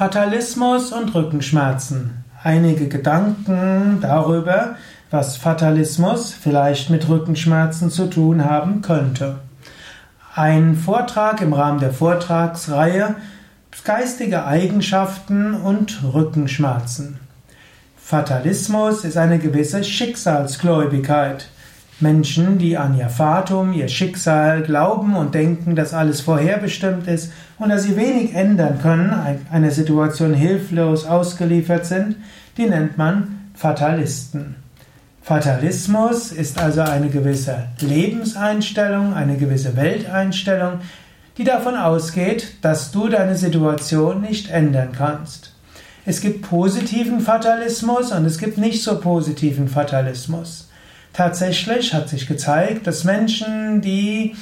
Fatalismus und Rückenschmerzen. Einige Gedanken darüber, was Fatalismus vielleicht mit Rückenschmerzen zu tun haben könnte. Ein Vortrag im Rahmen der Vortragsreihe Geistige Eigenschaften und Rückenschmerzen. Fatalismus ist eine gewisse Schicksalsgläubigkeit. Menschen, die an ihr Fatum, ihr Schicksal glauben und denken, dass alles vorherbestimmt ist und dass sie wenig ändern können, einer Situation hilflos ausgeliefert sind, die nennt man Fatalisten. Fatalismus ist also eine gewisse Lebenseinstellung, eine gewisse Welteinstellung, die davon ausgeht, dass du deine Situation nicht ändern kannst. Es gibt positiven Fatalismus und es gibt nicht so positiven Fatalismus. Tatsächlich hat sich gezeigt, dass Menschen, die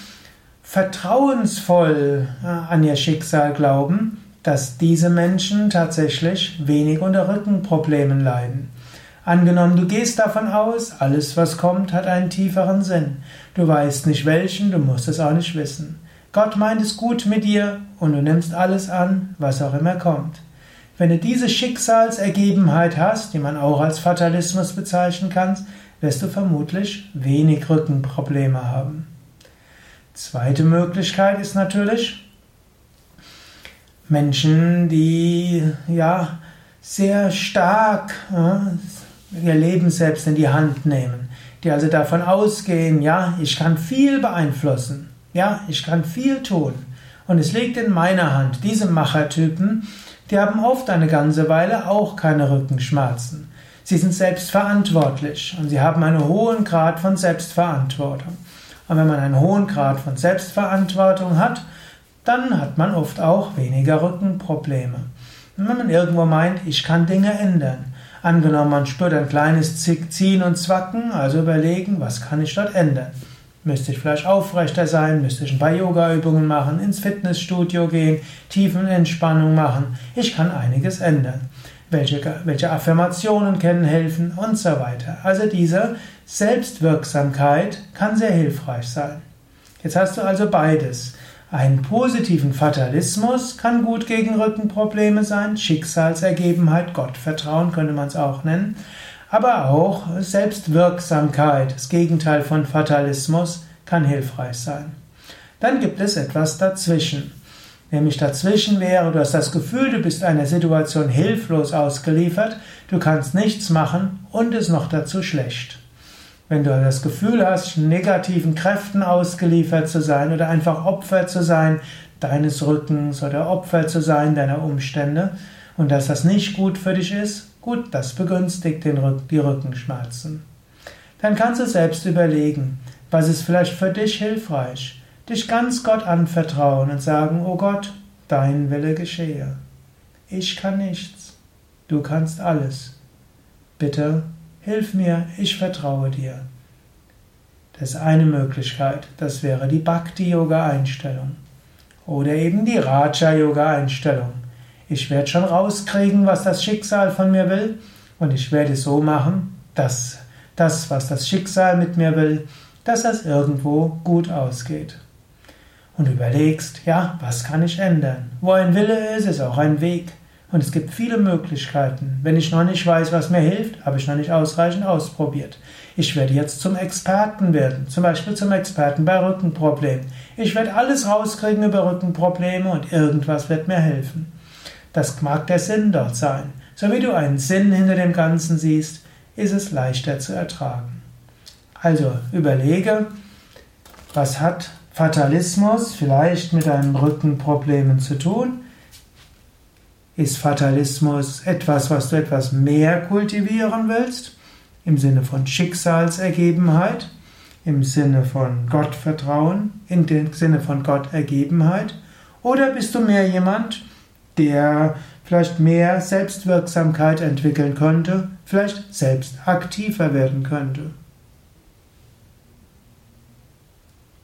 vertrauensvoll äh, an ihr Schicksal glauben, dass diese Menschen tatsächlich wenig unter Rückenproblemen leiden. Angenommen, du gehst davon aus, alles was kommt, hat einen tieferen Sinn. Du weißt nicht welchen, du musst es auch nicht wissen. Gott meint es gut mit dir und du nimmst alles an, was auch immer kommt. Wenn du diese Schicksalsergebenheit hast, die man auch als Fatalismus bezeichnen kann, wirst du vermutlich wenig Rückenprobleme haben. Zweite Möglichkeit ist natürlich Menschen, die ja sehr stark äh, ihr Leben selbst in die Hand nehmen, die also davon ausgehen, ja, ich kann viel beeinflussen, ja, ich kann viel tun und es liegt in meiner Hand. Diese Machertypen, die haben oft eine ganze Weile auch keine Rückenschmerzen. Sie sind selbstverantwortlich und sie haben einen hohen Grad von Selbstverantwortung. Und wenn man einen hohen Grad von Selbstverantwortung hat, dann hat man oft auch weniger Rückenprobleme. Wenn man irgendwo meint, ich kann Dinge ändern, angenommen man spürt ein kleines Ziehen und Zwacken, also überlegen, was kann ich dort ändern? Müsste ich vielleicht aufrechter sein? Müsste ich ein paar Yoga-Übungen machen? Ins Fitnessstudio gehen? Tiefenentspannung machen? Ich kann einiges ändern welche, welche Affirmationen können helfen und so weiter. Also diese Selbstwirksamkeit kann sehr hilfreich sein. Jetzt hast du also beides. Einen positiven Fatalismus kann gut gegen Rückenprobleme sein, Schicksalsergebenheit, Gottvertrauen könnte man es auch nennen, aber auch Selbstwirksamkeit, das Gegenteil von Fatalismus, kann hilfreich sein. Dann gibt es etwas dazwischen. Nämlich dazwischen wäre, du hast das Gefühl, du bist einer Situation hilflos ausgeliefert, du kannst nichts machen und es noch dazu schlecht. Wenn du das Gefühl hast, negativen Kräften ausgeliefert zu sein oder einfach Opfer zu sein deines Rückens oder Opfer zu sein deiner Umstände und dass das nicht gut für dich ist, gut, das begünstigt den Rück die Rückenschmerzen. Dann kannst du selbst überlegen, was ist vielleicht für dich hilfreich dich ganz Gott anvertrauen und sagen, oh Gott, dein Wille geschehe. Ich kann nichts, du kannst alles. Bitte, hilf mir, ich vertraue dir. Das ist eine Möglichkeit, das wäre die Bhakti-Yoga-Einstellung. Oder eben die Raja-Yoga-Einstellung. Ich werde schon rauskriegen, was das Schicksal von mir will, und ich werde es so machen, dass das, was das Schicksal mit mir will, dass das irgendwo gut ausgeht und überlegst, ja, was kann ich ändern? Wo ein Wille ist, ist auch ein Weg. Und es gibt viele Möglichkeiten. Wenn ich noch nicht weiß, was mir hilft, habe ich noch nicht ausreichend ausprobiert. Ich werde jetzt zum Experten werden, zum Beispiel zum Experten bei Rückenproblemen. Ich werde alles rauskriegen über Rückenprobleme und irgendwas wird mir helfen. Das mag der Sinn dort sein. So wie du einen Sinn hinter dem Ganzen siehst, ist es leichter zu ertragen. Also überlege, was hat Fatalismus vielleicht mit deinen Rückenproblemen zu tun? Ist Fatalismus etwas, was du etwas mehr kultivieren willst? Im Sinne von Schicksalsergebenheit? Im Sinne von Gottvertrauen? Im Sinne von Gottergebenheit? Oder bist du mehr jemand, der vielleicht mehr Selbstwirksamkeit entwickeln könnte, vielleicht selbst aktiver werden könnte?